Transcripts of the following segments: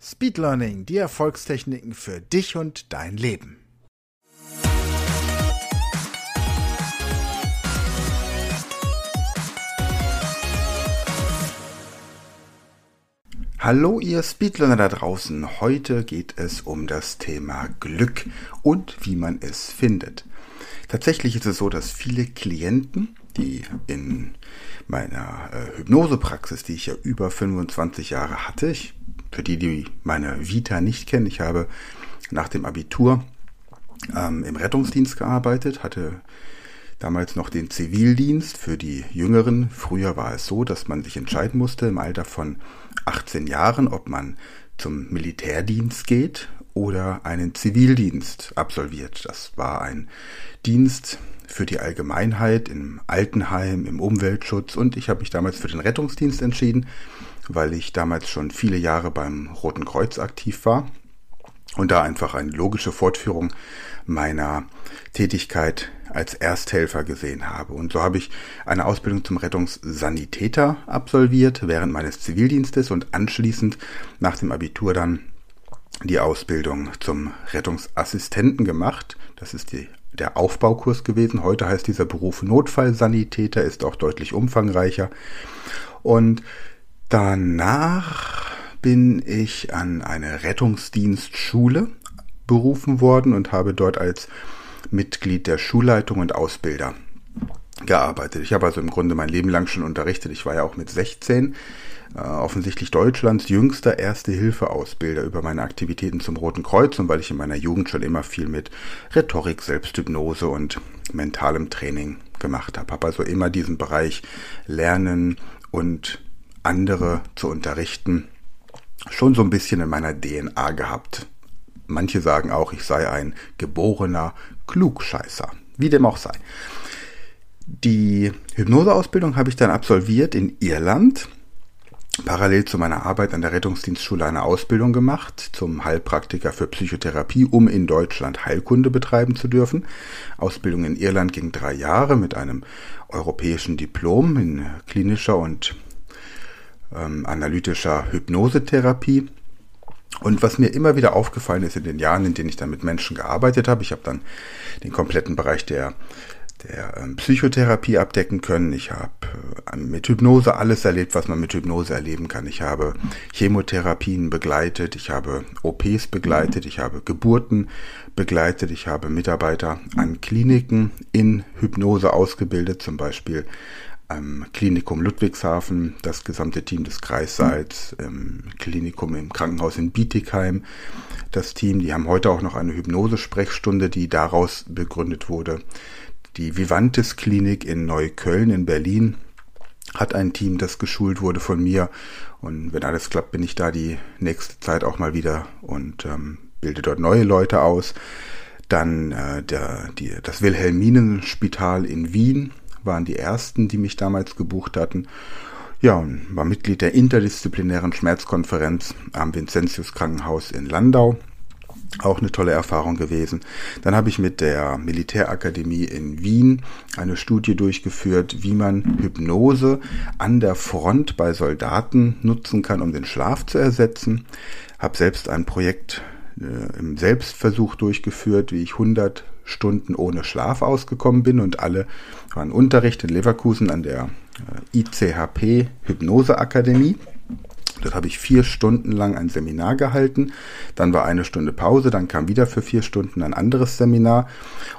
Speed Learning, die Erfolgstechniken für dich und dein Leben. Hallo ihr Speedlearner da draußen. Heute geht es um das Thema Glück und wie man es findet. Tatsächlich ist es so, dass viele Klienten, die in meiner äh, Hypnosepraxis, die ich ja über 25 Jahre hatte, ich für die, die meine Vita nicht kennen, ich habe nach dem Abitur ähm, im Rettungsdienst gearbeitet, hatte damals noch den Zivildienst für die Jüngeren. Früher war es so, dass man sich entscheiden musste im Alter von 18 Jahren, ob man zum Militärdienst geht oder einen Zivildienst absolviert. Das war ein Dienst für die Allgemeinheit im Altenheim, im Umweltschutz und ich habe mich damals für den Rettungsdienst entschieden weil ich damals schon viele Jahre beim Roten Kreuz aktiv war und da einfach eine logische Fortführung meiner Tätigkeit als Ersthelfer gesehen habe. Und so habe ich eine Ausbildung zum Rettungssanitäter absolviert während meines Zivildienstes und anschließend nach dem Abitur dann die Ausbildung zum Rettungsassistenten gemacht. Das ist die, der Aufbaukurs gewesen. Heute heißt dieser Beruf Notfallsanitäter, ist auch deutlich umfangreicher. Und Danach bin ich an eine Rettungsdienstschule berufen worden und habe dort als Mitglied der Schulleitung und Ausbilder gearbeitet. Ich habe also im Grunde mein Leben lang schon unterrichtet. Ich war ja auch mit 16 äh, offensichtlich Deutschlands jüngster Erste-Hilfe-Ausbilder über meine Aktivitäten zum Roten Kreuz und weil ich in meiner Jugend schon immer viel mit Rhetorik, Selbsthypnose und mentalem Training gemacht habe. Habe also immer diesen Bereich Lernen und andere zu unterrichten, schon so ein bisschen in meiner DNA gehabt. Manche sagen auch, ich sei ein geborener Klugscheißer. Wie dem auch sei. Die Hypnoseausbildung habe ich dann absolviert in Irland. Parallel zu meiner Arbeit an der Rettungsdienstschule eine Ausbildung gemacht zum Heilpraktiker für Psychotherapie, um in Deutschland Heilkunde betreiben zu dürfen. Ausbildung in Irland ging drei Jahre mit einem europäischen Diplom in klinischer und ähm, analytischer Hypnosetherapie. Und was mir immer wieder aufgefallen ist in den Jahren, in denen ich dann mit Menschen gearbeitet habe, ich habe dann den kompletten Bereich der, der ähm, Psychotherapie abdecken können. Ich habe äh, mit Hypnose alles erlebt, was man mit Hypnose erleben kann. Ich habe Chemotherapien begleitet, ich habe OPs begleitet, ich habe Geburten begleitet, ich habe Mitarbeiter an Kliniken in Hypnose ausgebildet, zum Beispiel am Klinikum Ludwigshafen, das gesamte Team des Kreissaals, im Klinikum im Krankenhaus in Bietigheim, das Team, die haben heute auch noch eine Hypnose-Sprechstunde, die daraus begründet wurde. Die Vivantes Klinik in Neukölln in Berlin hat ein Team, das geschult wurde von mir. Und wenn alles klappt, bin ich da die nächste Zeit auch mal wieder und ähm, bilde dort neue Leute aus. Dann äh, der, die, das Wilhelminenspital in Wien waren die ersten, die mich damals gebucht hatten. Ja, und war Mitglied der interdisziplinären Schmerzkonferenz am Vincentius Krankenhaus in Landau. Auch eine tolle Erfahrung gewesen. Dann habe ich mit der Militärakademie in Wien eine Studie durchgeführt, wie man Hypnose an der Front bei Soldaten nutzen kann, um den Schlaf zu ersetzen. Habe selbst ein Projekt äh, im Selbstversuch durchgeführt, wie ich 100 Stunden ohne Schlaf ausgekommen bin und alle waren Unterricht in Leverkusen an der äh, ICHP Hypnoseakademie. Dort habe ich vier Stunden lang ein Seminar gehalten. Dann war eine Stunde Pause, dann kam wieder für vier Stunden ein anderes Seminar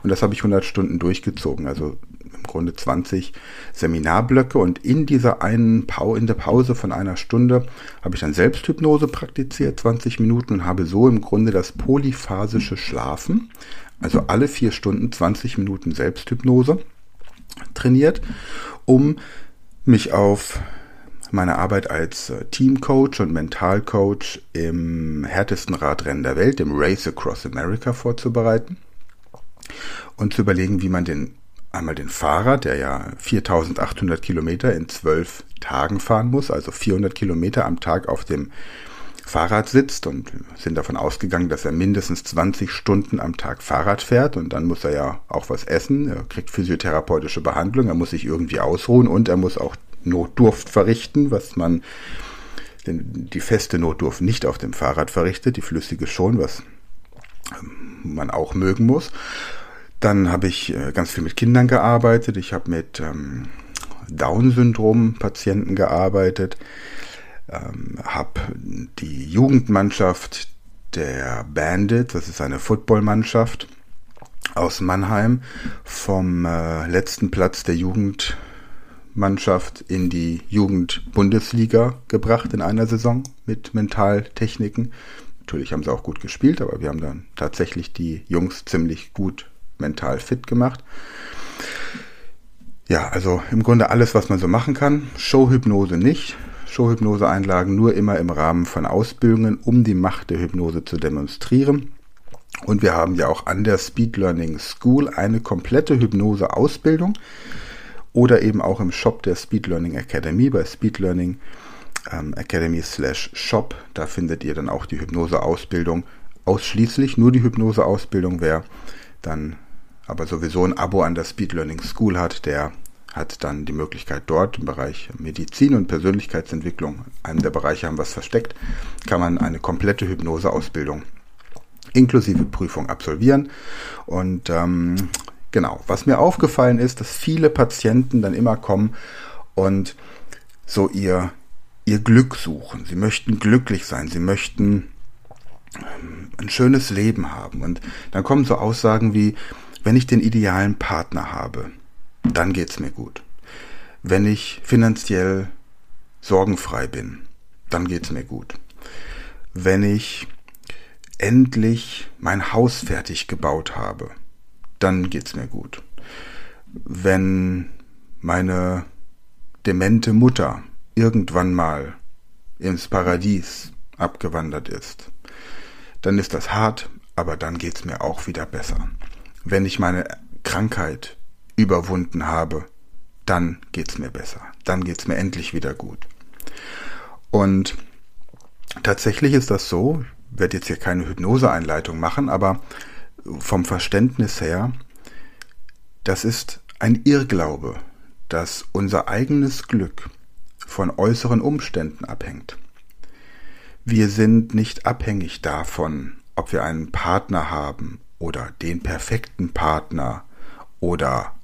und das habe ich 100 Stunden durchgezogen. Also im Grunde 20 Seminarblöcke und in dieser einen Pau in der Pause von einer Stunde habe ich dann Selbsthypnose praktiziert, 20 Minuten und habe so im Grunde das polyphasische Schlafen also alle vier Stunden 20 Minuten Selbsthypnose trainiert, um mich auf meine Arbeit als äh, Teamcoach und Mentalcoach im härtesten Radrennen der Welt, dem Race Across America, vorzubereiten und zu überlegen, wie man den einmal den Fahrer, der ja 4800 Kilometer in zwölf Tagen fahren muss, also 400 Kilometer am Tag auf dem Fahrrad sitzt und sind davon ausgegangen, dass er mindestens 20 Stunden am Tag Fahrrad fährt und dann muss er ja auch was essen, er kriegt physiotherapeutische Behandlung, er muss sich irgendwie ausruhen und er muss auch Notdurft verrichten, was man denn die feste Notdurft nicht auf dem Fahrrad verrichtet, die flüssige schon, was ähm, man auch mögen muss. Dann habe ich äh, ganz viel mit Kindern gearbeitet. Ich habe mit ähm, Down-Syndrom-Patienten gearbeitet, ähm, habe die Jugendmannschaft der Bandit, das ist eine Footballmannschaft aus Mannheim, vom äh, letzten Platz der Jugendmannschaft in die Jugendbundesliga gebracht in einer Saison mit Mentaltechniken. Natürlich haben sie auch gut gespielt, aber wir haben dann tatsächlich die Jungs ziemlich gut mental fit gemacht. Ja, also im Grunde alles, was man so machen kann. Showhypnose nicht. Showhypnose-Einlagen nur immer im Rahmen von Ausbildungen, um die Macht der Hypnose zu demonstrieren. Und wir haben ja auch an der Speed Learning School eine komplette Hypnose-Ausbildung oder eben auch im Shop der Speed Learning Academy bei Speed Learning ähm, Academy slash Shop. Da findet ihr dann auch die Hypnose-Ausbildung ausschließlich. Nur die Hypnose-Ausbildung. Wer dann aber sowieso ein Abo an der Speed Learning School hat, der hat dann die Möglichkeit dort im Bereich Medizin und Persönlichkeitsentwicklung, einem der Bereiche haben es versteckt, kann man eine komplette Hypnoseausbildung inklusive Prüfung absolvieren. Und ähm, genau, was mir aufgefallen ist, dass viele Patienten dann immer kommen und so ihr, ihr Glück suchen. Sie möchten glücklich sein, sie möchten ähm, ein schönes Leben haben. Und dann kommen so Aussagen wie, wenn ich den idealen Partner habe, dann geht's mir gut. Wenn ich finanziell sorgenfrei bin, dann geht's mir gut. Wenn ich endlich mein Haus fertig gebaut habe, dann geht's mir gut. Wenn meine demente Mutter irgendwann mal ins Paradies abgewandert ist, dann ist das hart, aber dann geht's mir auch wieder besser wenn ich meine Krankheit überwunden habe, dann geht's mir besser. Dann geht's mir endlich wieder gut. Und tatsächlich ist das so, ich werde jetzt hier keine Hypnoseeinleitung machen, aber vom Verständnis her, das ist ein Irrglaube, dass unser eigenes Glück von äußeren Umständen abhängt. Wir sind nicht abhängig davon, ob wir einen Partner haben oder den perfekten Partner oder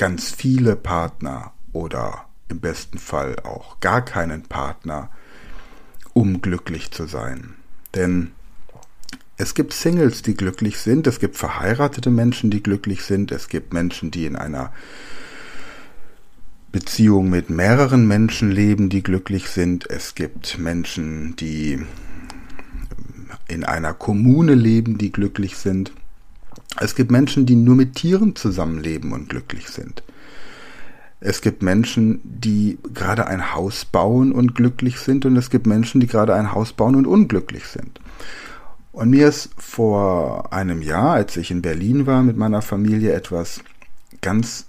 ganz viele Partner oder im besten Fall auch gar keinen Partner, um glücklich zu sein. Denn es gibt Singles, die glücklich sind, es gibt verheiratete Menschen, die glücklich sind, es gibt Menschen, die in einer Beziehung mit mehreren Menschen leben, die glücklich sind, es gibt Menschen, die in einer Kommune leben, die glücklich sind. Es gibt Menschen, die nur mit Tieren zusammenleben und glücklich sind. Es gibt Menschen, die gerade ein Haus bauen und glücklich sind und es gibt Menschen, die gerade ein Haus bauen und unglücklich sind. Und mir ist vor einem Jahr, als ich in Berlin war mit meiner Familie, etwas ganz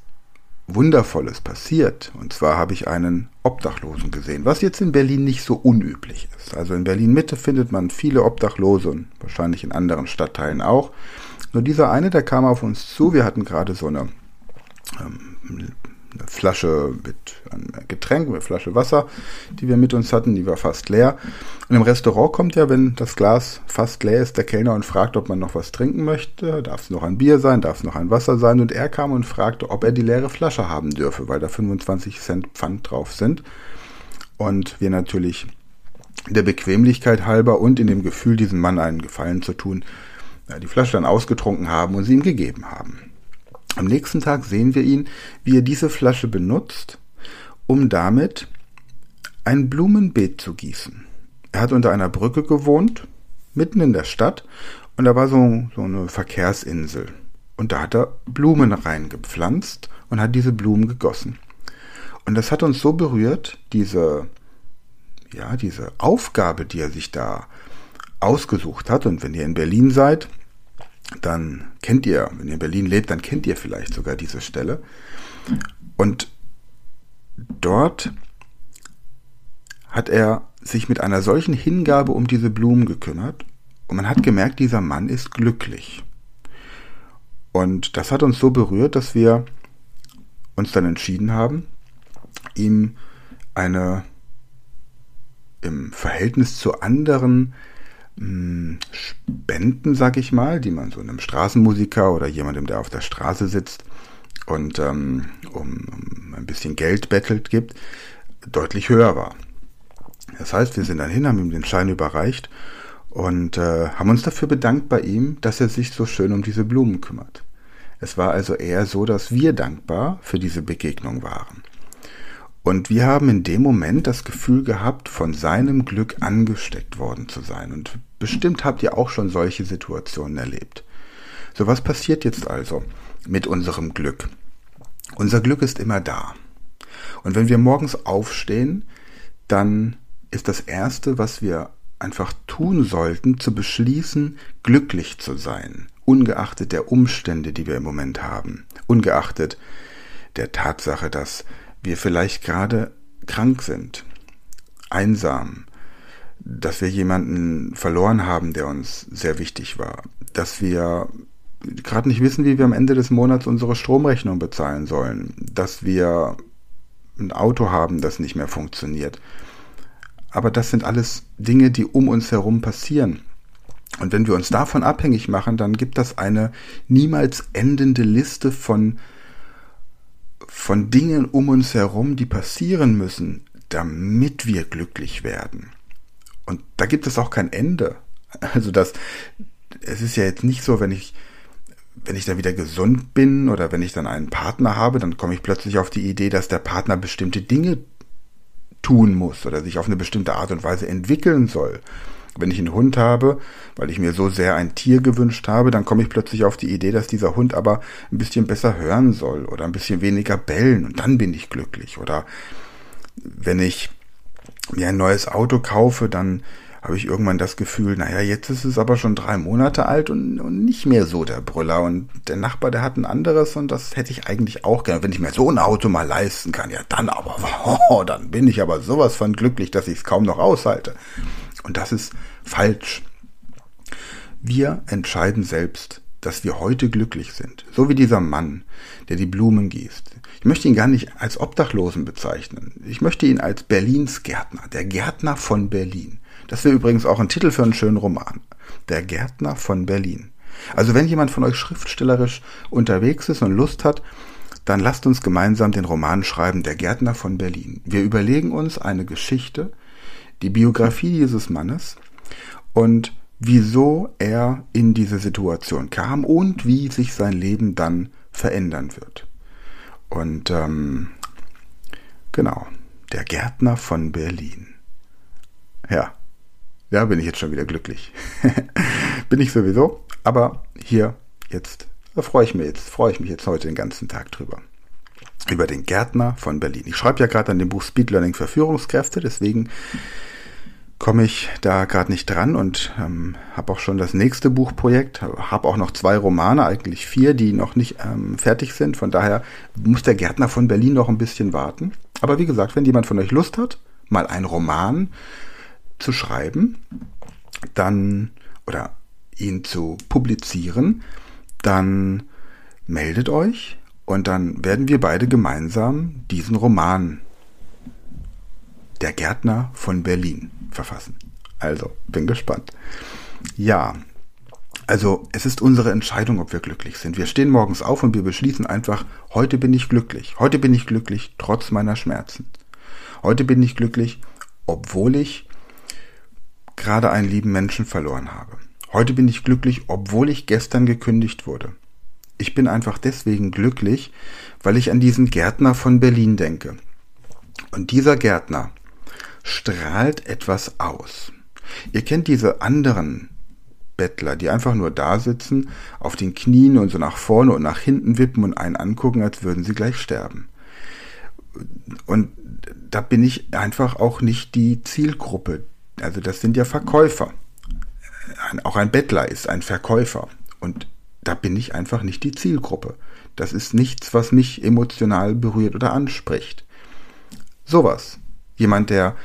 Wundervolles passiert. Und zwar habe ich einen Obdachlosen gesehen, was jetzt in Berlin nicht so unüblich ist. Also in Berlin Mitte findet man viele Obdachlose und wahrscheinlich in anderen Stadtteilen auch. Nur dieser eine, der kam auf uns zu. Wir hatten gerade so eine, ähm, Flasche mit einem Getränk, eine Flasche Wasser, die wir mit uns hatten, die war fast leer. Und im Restaurant kommt ja, wenn das Glas fast leer ist, der Kellner und fragt, ob man noch was trinken möchte. Darf es noch ein Bier sein, darf es noch ein Wasser sein? Und er kam und fragte, ob er die leere Flasche haben dürfe, weil da 25 Cent Pfand drauf sind. Und wir natürlich der Bequemlichkeit halber und in dem Gefühl, diesem Mann einen Gefallen zu tun, die Flasche dann ausgetrunken haben und sie ihm gegeben haben. Am nächsten Tag sehen wir ihn, wie er diese Flasche benutzt, um damit ein Blumenbeet zu gießen. Er hat unter einer Brücke gewohnt, mitten in der Stadt, und da war so, so eine Verkehrsinsel. Und da hat er Blumen reingepflanzt und hat diese Blumen gegossen. Und das hat uns so berührt, diese ja, diese Aufgabe, die er sich da ausgesucht hat. Und wenn ihr in Berlin seid, dann kennt ihr, wenn ihr in Berlin lebt, dann kennt ihr vielleicht sogar diese Stelle. Und dort hat er sich mit einer solchen Hingabe um diese Blumen gekümmert und man hat gemerkt, dieser Mann ist glücklich. Und das hat uns so berührt, dass wir uns dann entschieden haben, ihm eine im Verhältnis zu anderen Spenden, sag ich mal, die man so einem Straßenmusiker oder jemandem, der auf der Straße sitzt und ähm, um, um ein bisschen Geld bettelt gibt, deutlich höher war. Das heißt, wir sind dann hin, haben ihm den Schein überreicht und äh, haben uns dafür bedankt bei ihm, dass er sich so schön um diese Blumen kümmert. Es war also eher so, dass wir dankbar für diese Begegnung waren. Und wir haben in dem Moment das Gefühl gehabt, von seinem Glück angesteckt worden zu sein. Und bestimmt habt ihr auch schon solche Situationen erlebt. So was passiert jetzt also mit unserem Glück? Unser Glück ist immer da. Und wenn wir morgens aufstehen, dann ist das Erste, was wir einfach tun sollten, zu beschließen, glücklich zu sein, ungeachtet der Umstände, die wir im Moment haben, ungeachtet der Tatsache, dass wir vielleicht gerade krank sind, einsam, dass wir jemanden verloren haben, der uns sehr wichtig war, dass wir gerade nicht wissen, wie wir am Ende des Monats unsere Stromrechnung bezahlen sollen, dass wir ein Auto haben, das nicht mehr funktioniert. Aber das sind alles Dinge, die um uns herum passieren. Und wenn wir uns davon abhängig machen, dann gibt das eine niemals endende Liste von von Dingen um uns herum, die passieren müssen, damit wir glücklich werden. Und da gibt es auch kein Ende. Also das, es ist ja jetzt nicht so, wenn ich, wenn ich dann wieder gesund bin oder wenn ich dann einen Partner habe, dann komme ich plötzlich auf die Idee, dass der Partner bestimmte Dinge tun muss oder sich auf eine bestimmte Art und Weise entwickeln soll. Wenn ich einen Hund habe, weil ich mir so sehr ein Tier gewünscht habe, dann komme ich plötzlich auf die Idee, dass dieser Hund aber ein bisschen besser hören soll oder ein bisschen weniger bellen und dann bin ich glücklich. Oder wenn ich mir ein neues Auto kaufe, dann habe ich irgendwann das Gefühl, naja, jetzt ist es aber schon drei Monate alt und, und, nicht mehr so der Brüller. Und der Nachbar, der hat ein anderes und das hätte ich eigentlich auch gerne. Wenn ich mir so ein Auto mal leisten kann, ja dann aber, oh, dann bin ich aber sowas von glücklich, dass ich es kaum noch aushalte. Und das ist falsch. Wir entscheiden selbst, dass wir heute glücklich sind. So wie dieser Mann, der die Blumen gießt. Ich möchte ihn gar nicht als Obdachlosen bezeichnen. Ich möchte ihn als Berlins Gärtner, der Gärtner von Berlin. Das wäre übrigens auch ein Titel für einen schönen Roman. Der Gärtner von Berlin. Also wenn jemand von euch schriftstellerisch unterwegs ist und Lust hat, dann lasst uns gemeinsam den Roman schreiben, Der Gärtner von Berlin. Wir überlegen uns eine Geschichte, die Biografie dieses Mannes und wieso er in diese Situation kam und wie sich sein Leben dann verändern wird. Und ähm, genau, der Gärtner von Berlin. Ja, ja, bin ich jetzt schon wieder glücklich. bin ich sowieso, aber hier jetzt da freue ich mich jetzt, freue ich mich jetzt heute den ganzen Tag drüber. Über den Gärtner von Berlin. Ich schreibe ja gerade an dem Buch Speed Learning für Führungskräfte, deswegen komme ich da gerade nicht dran und ähm, habe auch schon das nächste Buchprojekt, habe auch noch zwei Romane, eigentlich vier, die noch nicht ähm, fertig sind. Von daher muss der Gärtner von Berlin noch ein bisschen warten. Aber wie gesagt, wenn jemand von euch Lust hat, mal einen Roman zu schreiben, dann oder ihn zu publizieren, dann meldet euch und dann werden wir beide gemeinsam diesen Roman Der Gärtner von Berlin verfassen. Also, bin gespannt. Ja, also es ist unsere Entscheidung, ob wir glücklich sind. Wir stehen morgens auf und wir beschließen einfach, heute bin ich glücklich. Heute bin ich glücklich, trotz meiner Schmerzen. Heute bin ich glücklich, obwohl ich gerade einen lieben Menschen verloren habe. Heute bin ich glücklich, obwohl ich gestern gekündigt wurde. Ich bin einfach deswegen glücklich, weil ich an diesen Gärtner von Berlin denke. Und dieser Gärtner strahlt etwas aus. Ihr kennt diese anderen Bettler, die einfach nur da sitzen, auf den Knien und so nach vorne und nach hinten wippen und einen angucken, als würden sie gleich sterben. Und da bin ich einfach auch nicht die Zielgruppe. Also das sind ja Verkäufer. Auch ein Bettler ist ein Verkäufer. Und da bin ich einfach nicht die Zielgruppe. Das ist nichts, was mich emotional berührt oder anspricht. Sowas. Jemand, der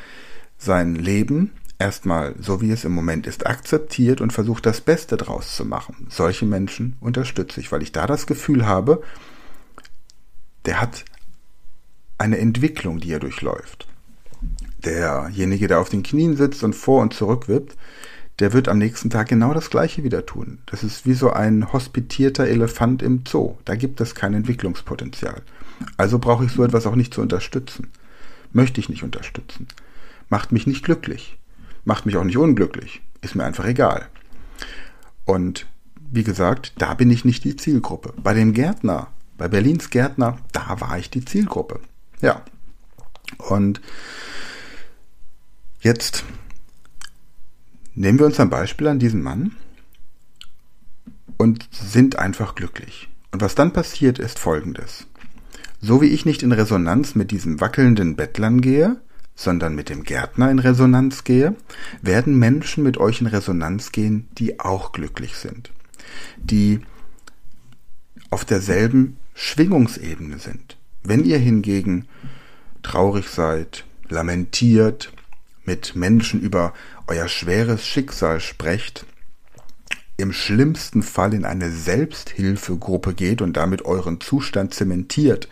sein Leben erstmal so wie es im Moment ist akzeptiert und versucht das Beste draus zu machen. Solche Menschen unterstütze ich, weil ich da das Gefühl habe, der hat eine Entwicklung, die er durchläuft. Derjenige, der auf den Knien sitzt und vor und zurück wippt, der wird am nächsten Tag genau das Gleiche wieder tun. Das ist wie so ein hospitierter Elefant im Zoo. Da gibt es kein Entwicklungspotenzial. Also brauche ich so etwas auch nicht zu unterstützen. Möchte ich nicht unterstützen. Macht mich nicht glücklich. Macht mich auch nicht unglücklich. Ist mir einfach egal. Und wie gesagt, da bin ich nicht die Zielgruppe. Bei dem Gärtner, bei Berlins Gärtner, da war ich die Zielgruppe. Ja. Und jetzt nehmen wir uns ein Beispiel an diesen Mann und sind einfach glücklich. Und was dann passiert, ist folgendes. So wie ich nicht in Resonanz mit diesem wackelnden Bettlern gehe, sondern mit dem Gärtner in Resonanz gehe, werden Menschen mit euch in Resonanz gehen, die auch glücklich sind, die auf derselben Schwingungsebene sind. Wenn ihr hingegen traurig seid, lamentiert, mit Menschen über euer schweres Schicksal sprecht, im schlimmsten Fall in eine Selbsthilfegruppe geht und damit euren Zustand zementiert,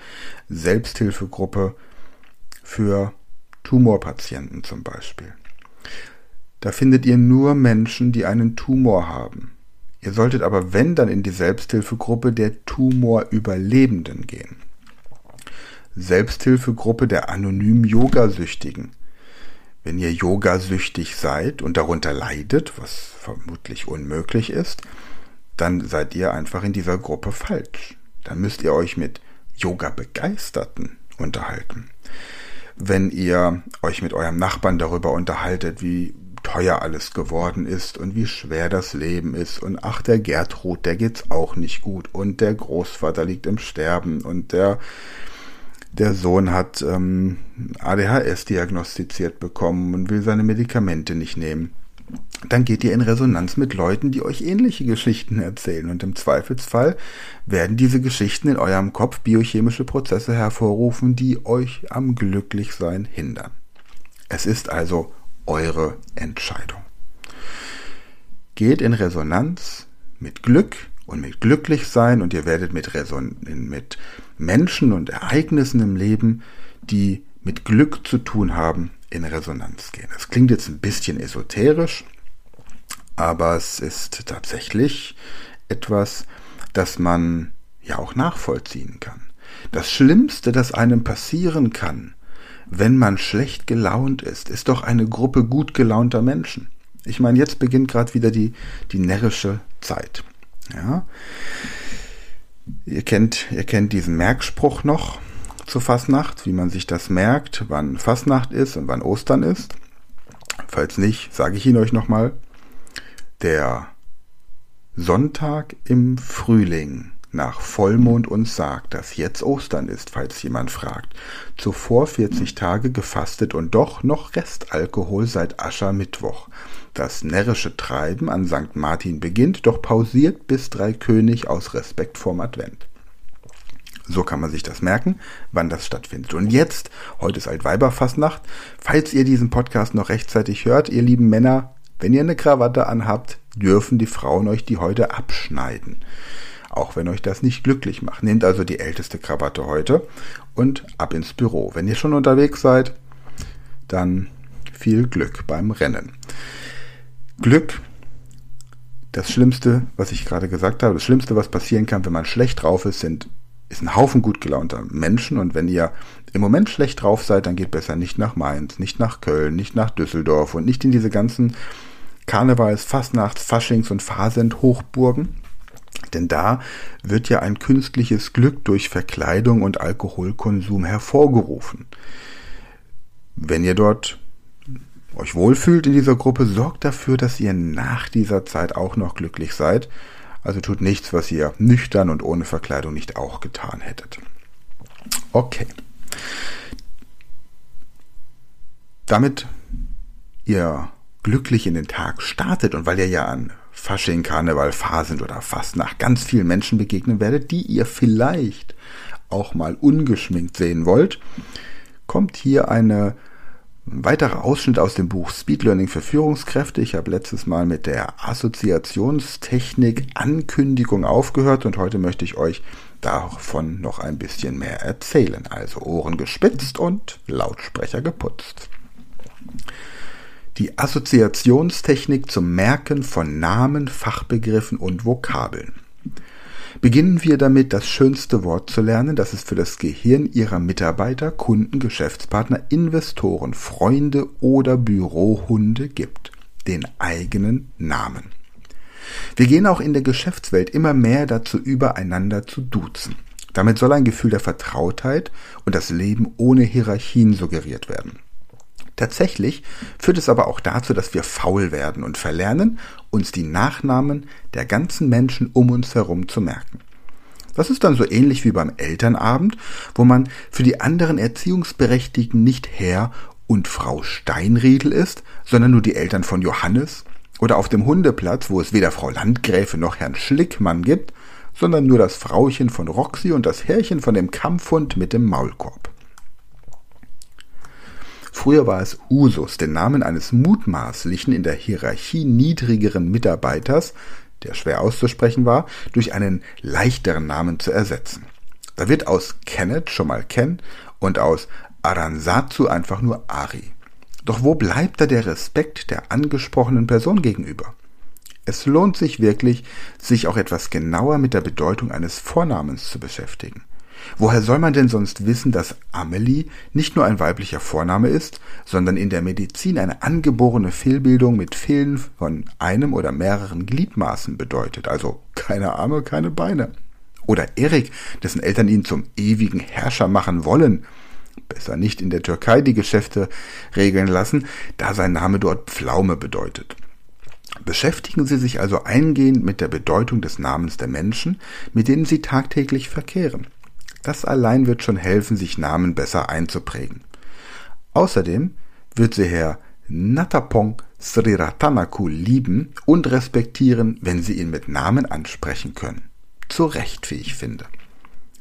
Selbsthilfegruppe für Tumorpatienten zum Beispiel. Da findet ihr nur Menschen, die einen Tumor haben. Ihr solltet aber, wenn, dann in die Selbsthilfegruppe der Tumorüberlebenden gehen. Selbsthilfegruppe der anonymen Yogasüchtigen. Wenn ihr Yogasüchtig seid und darunter leidet, was vermutlich unmöglich ist, dann seid ihr einfach in dieser Gruppe falsch. Dann müsst ihr euch mit Yoga-Begeisterten unterhalten wenn ihr euch mit eurem Nachbarn darüber unterhaltet, wie teuer alles geworden ist und wie schwer das Leben ist und ach, der Gertrud, der geht's auch nicht gut und der Großvater liegt im Sterben und der der Sohn hat ähm, ADHS diagnostiziert bekommen und will seine Medikamente nicht nehmen dann geht ihr in Resonanz mit Leuten, die euch ähnliche Geschichten erzählen. Und im Zweifelsfall werden diese Geschichten in eurem Kopf biochemische Prozesse hervorrufen, die euch am Glücklichsein hindern. Es ist also eure Entscheidung. Geht in Resonanz mit Glück und mit Glücklichsein und ihr werdet mit, Reson mit Menschen und Ereignissen im Leben, die mit Glück zu tun haben, in Resonanz gehen. Das klingt jetzt ein bisschen esoterisch, aber es ist tatsächlich etwas, das man ja auch nachvollziehen kann. Das Schlimmste, das einem passieren kann, wenn man schlecht gelaunt ist, ist doch eine Gruppe gut gelaunter Menschen. Ich meine, jetzt beginnt gerade wieder die, die närrische Zeit. Ja. Ihr kennt, ihr kennt diesen Merkspruch noch zur Fasnacht, wie man sich das merkt, wann Fasnacht ist und wann Ostern ist. Falls nicht, sage ich ihn euch nochmal. Der Sonntag im Frühling nach Vollmond uns sagt, dass jetzt Ostern ist, falls jemand fragt. Zuvor 40 Tage gefastet und doch noch Restalkohol seit Aschermittwoch. Das närrische Treiben an St. Martin beginnt, doch pausiert bis Dreikönig aus Respekt vorm Advent. So kann man sich das merken, wann das stattfindet. Und jetzt, heute ist Altweiberfastnacht, falls ihr diesen Podcast noch rechtzeitig hört, ihr lieben Männer, wenn ihr eine Krawatte anhabt, dürfen die Frauen euch die heute abschneiden. Auch wenn euch das nicht glücklich macht. Nehmt also die älteste Krawatte heute und ab ins Büro. Wenn ihr schon unterwegs seid, dann viel Glück beim Rennen. Glück das Schlimmste, was ich gerade gesagt habe, das Schlimmste, was passieren kann, wenn man schlecht drauf ist, sind ist ein Haufen gut gelaunter Menschen und wenn ihr im Moment schlecht drauf seid, dann geht besser nicht nach Mainz, nicht nach Köln, nicht nach Düsseldorf und nicht in diese ganzen Karnevals, Fastnachts, Faschings und Fasend Hochburgen. Denn da wird ja ein künstliches Glück durch Verkleidung und Alkoholkonsum hervorgerufen. Wenn ihr dort euch wohlfühlt in dieser Gruppe, sorgt dafür, dass ihr nach dieser Zeit auch noch glücklich seid also tut nichts, was ihr nüchtern und ohne Verkleidung nicht auch getan hättet. Okay. damit ihr glücklich in den Tag startet und weil ihr ja an Fasching, Karneval, Phasen oder fast nach ganz vielen Menschen begegnen werdet, die ihr vielleicht auch mal ungeschminkt sehen wollt, kommt hier eine ein weiterer Ausschnitt aus dem Buch Speed Learning für Führungskräfte. Ich habe letztes Mal mit der Assoziationstechnik Ankündigung aufgehört und heute möchte ich euch davon noch ein bisschen mehr erzählen. Also Ohren gespitzt und Lautsprecher geputzt. Die Assoziationstechnik zum Merken von Namen, Fachbegriffen und Vokabeln. Beginnen wir damit, das schönste Wort zu lernen, das es für das Gehirn Ihrer Mitarbeiter, Kunden, Geschäftspartner, Investoren, Freunde oder Bürohunde gibt. Den eigenen Namen. Wir gehen auch in der Geschäftswelt immer mehr dazu über, einander zu duzen. Damit soll ein Gefühl der Vertrautheit und das Leben ohne Hierarchien suggeriert werden. Tatsächlich führt es aber auch dazu, dass wir faul werden und verlernen, uns die Nachnamen der ganzen Menschen um uns herum zu merken. Das ist dann so ähnlich wie beim Elternabend, wo man für die anderen Erziehungsberechtigten nicht Herr und Frau Steinriedel ist, sondern nur die Eltern von Johannes, oder auf dem Hundeplatz, wo es weder Frau Landgräfe noch Herrn Schlickmann gibt, sondern nur das Frauchen von Roxy und das Herrchen von dem Kampfhund mit dem Maulkorb. Früher war es Usus, den Namen eines mutmaßlichen in der Hierarchie niedrigeren Mitarbeiters, der schwer auszusprechen war, durch einen leichteren Namen zu ersetzen. Da wird aus Kenneth schon mal Ken und aus Aransatsu einfach nur Ari. Doch wo bleibt da der Respekt der angesprochenen Person gegenüber? Es lohnt sich wirklich, sich auch etwas genauer mit der Bedeutung eines Vornamens zu beschäftigen. Woher soll man denn sonst wissen, dass Amelie nicht nur ein weiblicher Vorname ist, sondern in der Medizin eine angeborene Fehlbildung mit Fehlen von einem oder mehreren Gliedmaßen bedeutet, also keine Arme, keine Beine? Oder Erik, dessen Eltern ihn zum ewigen Herrscher machen wollen, besser nicht in der Türkei die Geschäfte regeln lassen, da sein Name dort Pflaume bedeutet. Beschäftigen Sie sich also eingehend mit der Bedeutung des Namens der Menschen, mit denen Sie tagtäglich verkehren. Das allein wird schon helfen, sich Namen besser einzuprägen. Außerdem wird sie Herr Natapong Sriratanaku lieben und respektieren, wenn Sie ihn mit Namen ansprechen können. Zu Recht, wie ich finde.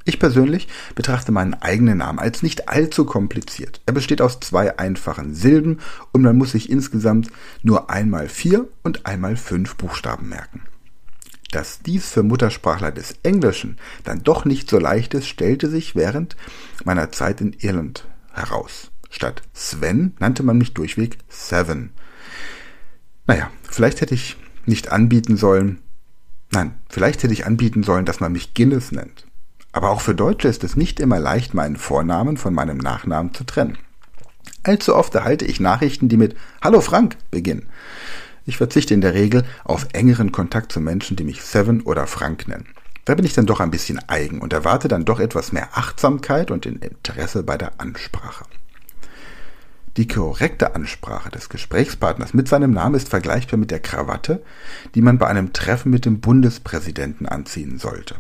Ich persönlich betrachte meinen eigenen Namen als nicht allzu kompliziert. Er besteht aus zwei einfachen Silben und man muss sich insgesamt nur einmal vier und einmal fünf Buchstaben merken. Dass dies für Muttersprachler des Englischen dann doch nicht so leicht ist, stellte sich während meiner Zeit in Irland heraus. Statt Sven nannte man mich durchweg Seven. Naja, vielleicht hätte ich nicht anbieten sollen, nein, vielleicht hätte ich anbieten sollen, dass man mich Guinness nennt. Aber auch für Deutsche ist es nicht immer leicht, meinen Vornamen von meinem Nachnamen zu trennen. Allzu oft erhalte ich Nachrichten, die mit Hallo Frank beginnen. Ich verzichte in der Regel auf engeren Kontakt zu Menschen, die mich Seven oder Frank nennen. Da bin ich dann doch ein bisschen eigen und erwarte dann doch etwas mehr Achtsamkeit und Interesse bei der Ansprache. Die korrekte Ansprache des Gesprächspartners mit seinem Namen ist vergleichbar mit der Krawatte, die man bei einem Treffen mit dem Bundespräsidenten anziehen sollte.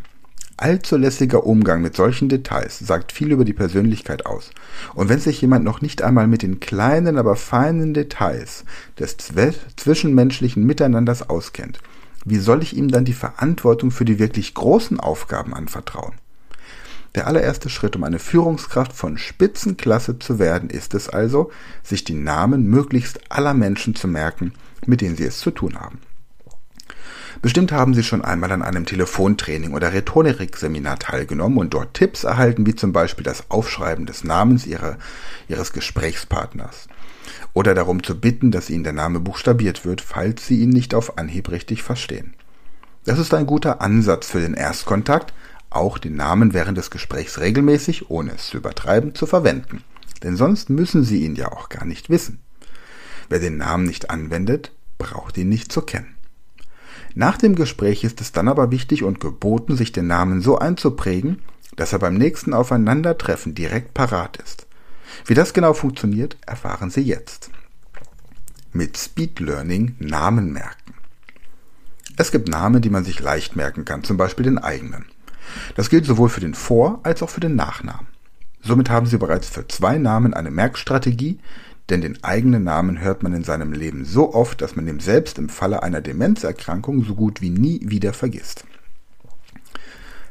Allzu lässiger Umgang mit solchen Details sagt viel über die Persönlichkeit aus. Und wenn sich jemand noch nicht einmal mit den kleinen, aber feinen Details des zwischenmenschlichen Miteinanders auskennt, wie soll ich ihm dann die Verantwortung für die wirklich großen Aufgaben anvertrauen? Der allererste Schritt, um eine Führungskraft von Spitzenklasse zu werden, ist es also, sich die Namen möglichst aller Menschen zu merken, mit denen sie es zu tun haben. Bestimmt haben Sie schon einmal an einem Telefontraining oder Rhetorikseminar teilgenommen und dort Tipps erhalten, wie zum Beispiel das Aufschreiben des Namens ihrer, Ihres Gesprächspartners. Oder darum zu bitten, dass Ihnen der Name buchstabiert wird, falls Sie ihn nicht auf Anhieb richtig verstehen. Das ist ein guter Ansatz für den Erstkontakt, auch den Namen während des Gesprächs regelmäßig, ohne es zu übertreiben, zu verwenden. Denn sonst müssen Sie ihn ja auch gar nicht wissen. Wer den Namen nicht anwendet, braucht ihn nicht zu kennen. Nach dem Gespräch ist es dann aber wichtig und geboten, sich den Namen so einzuprägen, dass er beim nächsten Aufeinandertreffen direkt parat ist. Wie das genau funktioniert, erfahren Sie jetzt. Mit Speed Learning Namen merken. Es gibt Namen, die man sich leicht merken kann, zum Beispiel den eigenen. Das gilt sowohl für den Vor- als auch für den Nachnamen. Somit haben Sie bereits für zwei Namen eine Merkstrategie, denn den eigenen Namen hört man in seinem Leben so oft, dass man ihn selbst im Falle einer Demenzerkrankung so gut wie nie wieder vergisst.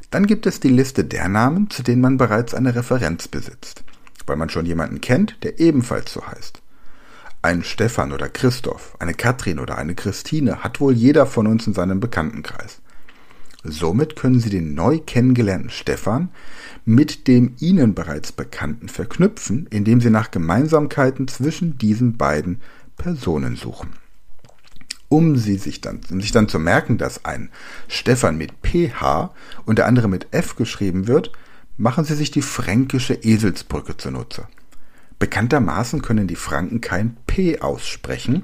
Dann gibt es die Liste der Namen, zu denen man bereits eine Referenz besitzt, weil man schon jemanden kennt, der ebenfalls so heißt. Ein Stefan oder Christoph, eine Katrin oder eine Christine hat wohl jeder von uns in seinem Bekanntenkreis. Somit können Sie den neu kennengelernten Stefan mit dem Ihnen bereits Bekannten verknüpfen, indem Sie nach Gemeinsamkeiten zwischen diesen beiden Personen suchen. Um, sie sich, dann, um sich dann zu merken, dass ein Stefan mit PH und der andere mit F geschrieben wird, machen Sie sich die fränkische Eselsbrücke zunutze. Bekanntermaßen können die Franken kein P aussprechen,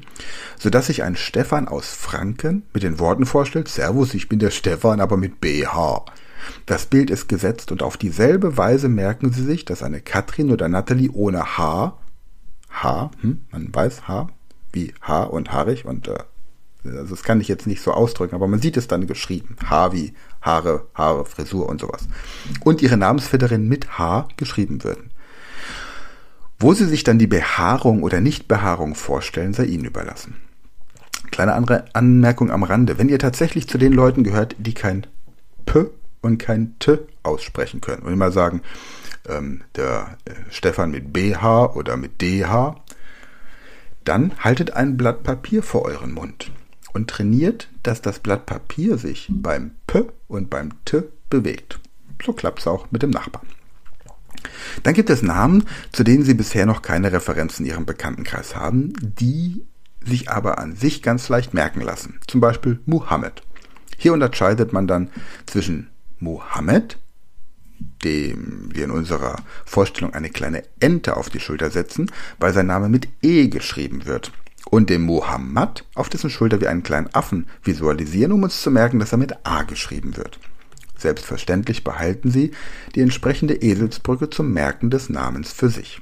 so dass sich ein Stefan aus Franken mit den Worten vorstellt, Servus, ich bin der Stefan, aber mit BH. Das Bild ist gesetzt und auf dieselbe Weise merken Sie sich, dass eine Katrin oder Natalie ohne H, H, hm, man weiß H, wie H und haarig und äh, also das kann ich jetzt nicht so ausdrücken, aber man sieht es dann geschrieben. H wie Haare, Haare, Frisur und sowas. Und ihre Namensvetterin mit H geschrieben würden. Wo Sie sich dann die Behaarung oder Nichtbehaarung vorstellen, sei Ihnen überlassen. Kleine andere Anmerkung am Rande. Wenn ihr tatsächlich zu den Leuten gehört, die kein P und kein T aussprechen können, und immer sagen, ähm, der äh, Stefan mit BH oder mit DH, dann haltet ein Blatt Papier vor euren Mund und trainiert, dass das Blatt Papier sich beim P und beim T bewegt. So klappt es auch mit dem Nachbarn. Dann gibt es Namen, zu denen Sie bisher noch keine Referenzen in Ihrem Bekanntenkreis haben, die sich aber an sich ganz leicht merken lassen. Zum Beispiel Muhammad. Hier unterscheidet man dann zwischen Muhammad, dem wir in unserer Vorstellung eine kleine Ente auf die Schulter setzen, weil sein Name mit E geschrieben wird, und dem Muhammad, auf dessen Schulter wir einen kleinen Affen visualisieren, um uns zu merken, dass er mit A geschrieben wird. Selbstverständlich behalten Sie die entsprechende Eselsbrücke zum Merken des Namens für sich.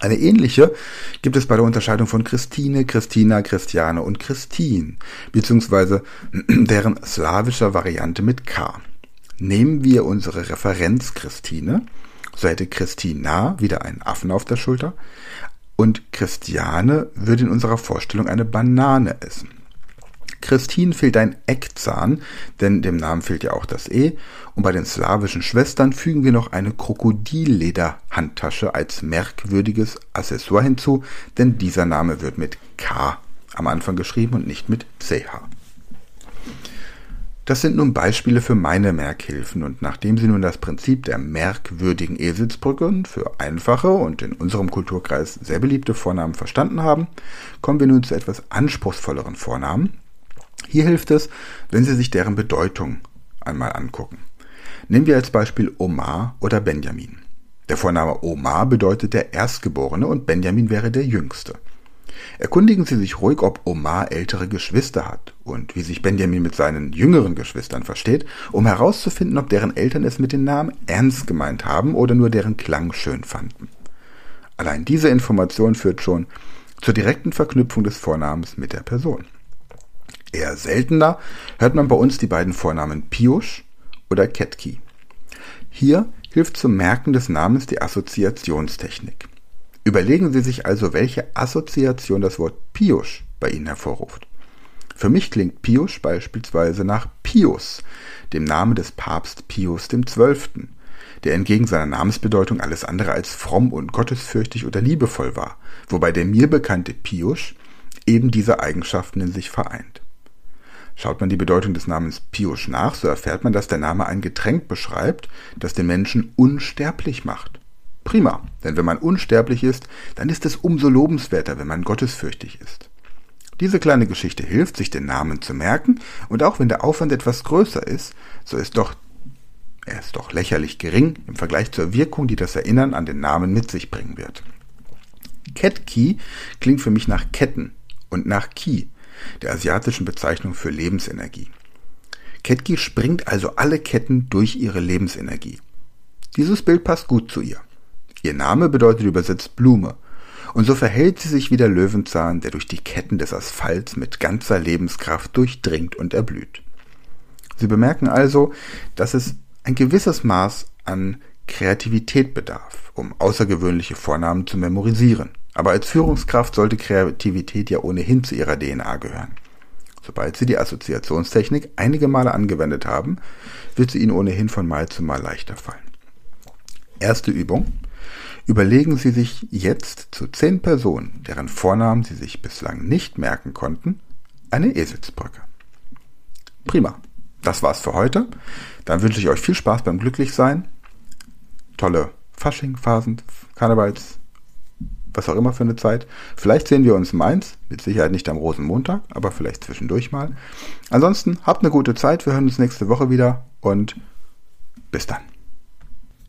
Eine ähnliche gibt es bei der Unterscheidung von Christine, Christina, Christiane und Christin, beziehungsweise deren slawischer Variante mit K. Nehmen wir unsere Referenz Christine, so hätte Christina wieder einen Affen auf der Schulter und Christiane würde in unserer Vorstellung eine Banane essen. Christine fehlt ein Eckzahn, denn dem Namen fehlt ja auch das E. Und bei den slawischen Schwestern fügen wir noch eine Krokodilleder-Handtasche als merkwürdiges Accessoire hinzu, denn dieser Name wird mit K am Anfang geschrieben und nicht mit CH. Das sind nun Beispiele für meine Merkhilfen und nachdem Sie nun das Prinzip der merkwürdigen Eselsbrücken für einfache und in unserem Kulturkreis sehr beliebte Vornamen verstanden haben, kommen wir nun zu etwas anspruchsvolleren Vornamen, hier hilft es, wenn Sie sich deren Bedeutung einmal angucken. Nehmen wir als Beispiel Omar oder Benjamin. Der Vorname Omar bedeutet der Erstgeborene und Benjamin wäre der Jüngste. Erkundigen Sie sich ruhig, ob Omar ältere Geschwister hat und wie sich Benjamin mit seinen jüngeren Geschwistern versteht, um herauszufinden, ob deren Eltern es mit dem Namen ernst gemeint haben oder nur deren Klang schön fanden. Allein diese Information führt schon zur direkten Verknüpfung des Vornamens mit der Person. Eher seltener hört man bei uns die beiden Vornamen Piusch oder Ketki. Hier hilft zum Merken des Namens die Assoziationstechnik. Überlegen Sie sich also, welche Assoziation das Wort Piusch bei Ihnen hervorruft. Für mich klingt Piusch beispielsweise nach Pius, dem Namen des Papst Pius XII., der entgegen seiner Namensbedeutung alles andere als fromm und gottesfürchtig oder liebevoll war, wobei der mir bekannte Piusch eben diese Eigenschaften in sich vereint. Schaut man die Bedeutung des Namens Piusch nach, so erfährt man, dass der Name ein Getränk beschreibt, das den Menschen unsterblich macht. Prima, denn wenn man unsterblich ist, dann ist es umso lobenswerter, wenn man gottesfürchtig ist. Diese kleine Geschichte hilft, sich den Namen zu merken, und auch wenn der Aufwand etwas größer ist, so ist doch er ist doch lächerlich gering im Vergleich zur Wirkung, die das Erinnern an den Namen mit sich bringen wird. Ketkey klingt für mich nach Ketten und nach Ki, der asiatischen Bezeichnung für Lebensenergie. Ketki springt also alle Ketten durch ihre Lebensenergie. Dieses Bild passt gut zu ihr. Ihr Name bedeutet übersetzt Blume, und so verhält sie sich wie der Löwenzahn, der durch die Ketten des Asphalts mit ganzer Lebenskraft durchdringt und erblüht. Sie bemerken also, dass es ein gewisses Maß an Kreativität bedarf, um außergewöhnliche Vornamen zu memorisieren. Aber als Führungskraft sollte Kreativität ja ohnehin zu ihrer DNA gehören. Sobald Sie die Assoziationstechnik einige Male angewendet haben, wird sie Ihnen ohnehin von Mal zu Mal leichter fallen. Erste Übung. Überlegen Sie sich jetzt zu zehn Personen, deren Vornamen Sie sich bislang nicht merken konnten, eine Eselsbrücke. Prima. Das war's für heute. Dann wünsche ich euch viel Spaß beim Glücklichsein. Tolle Fasching, Phasen, Karnevals, was auch immer für eine Zeit. Vielleicht sehen wir uns in Mainz, mit Sicherheit nicht am Rosenmontag, aber vielleicht zwischendurch mal. Ansonsten habt eine gute Zeit, wir hören uns nächste Woche wieder und bis dann.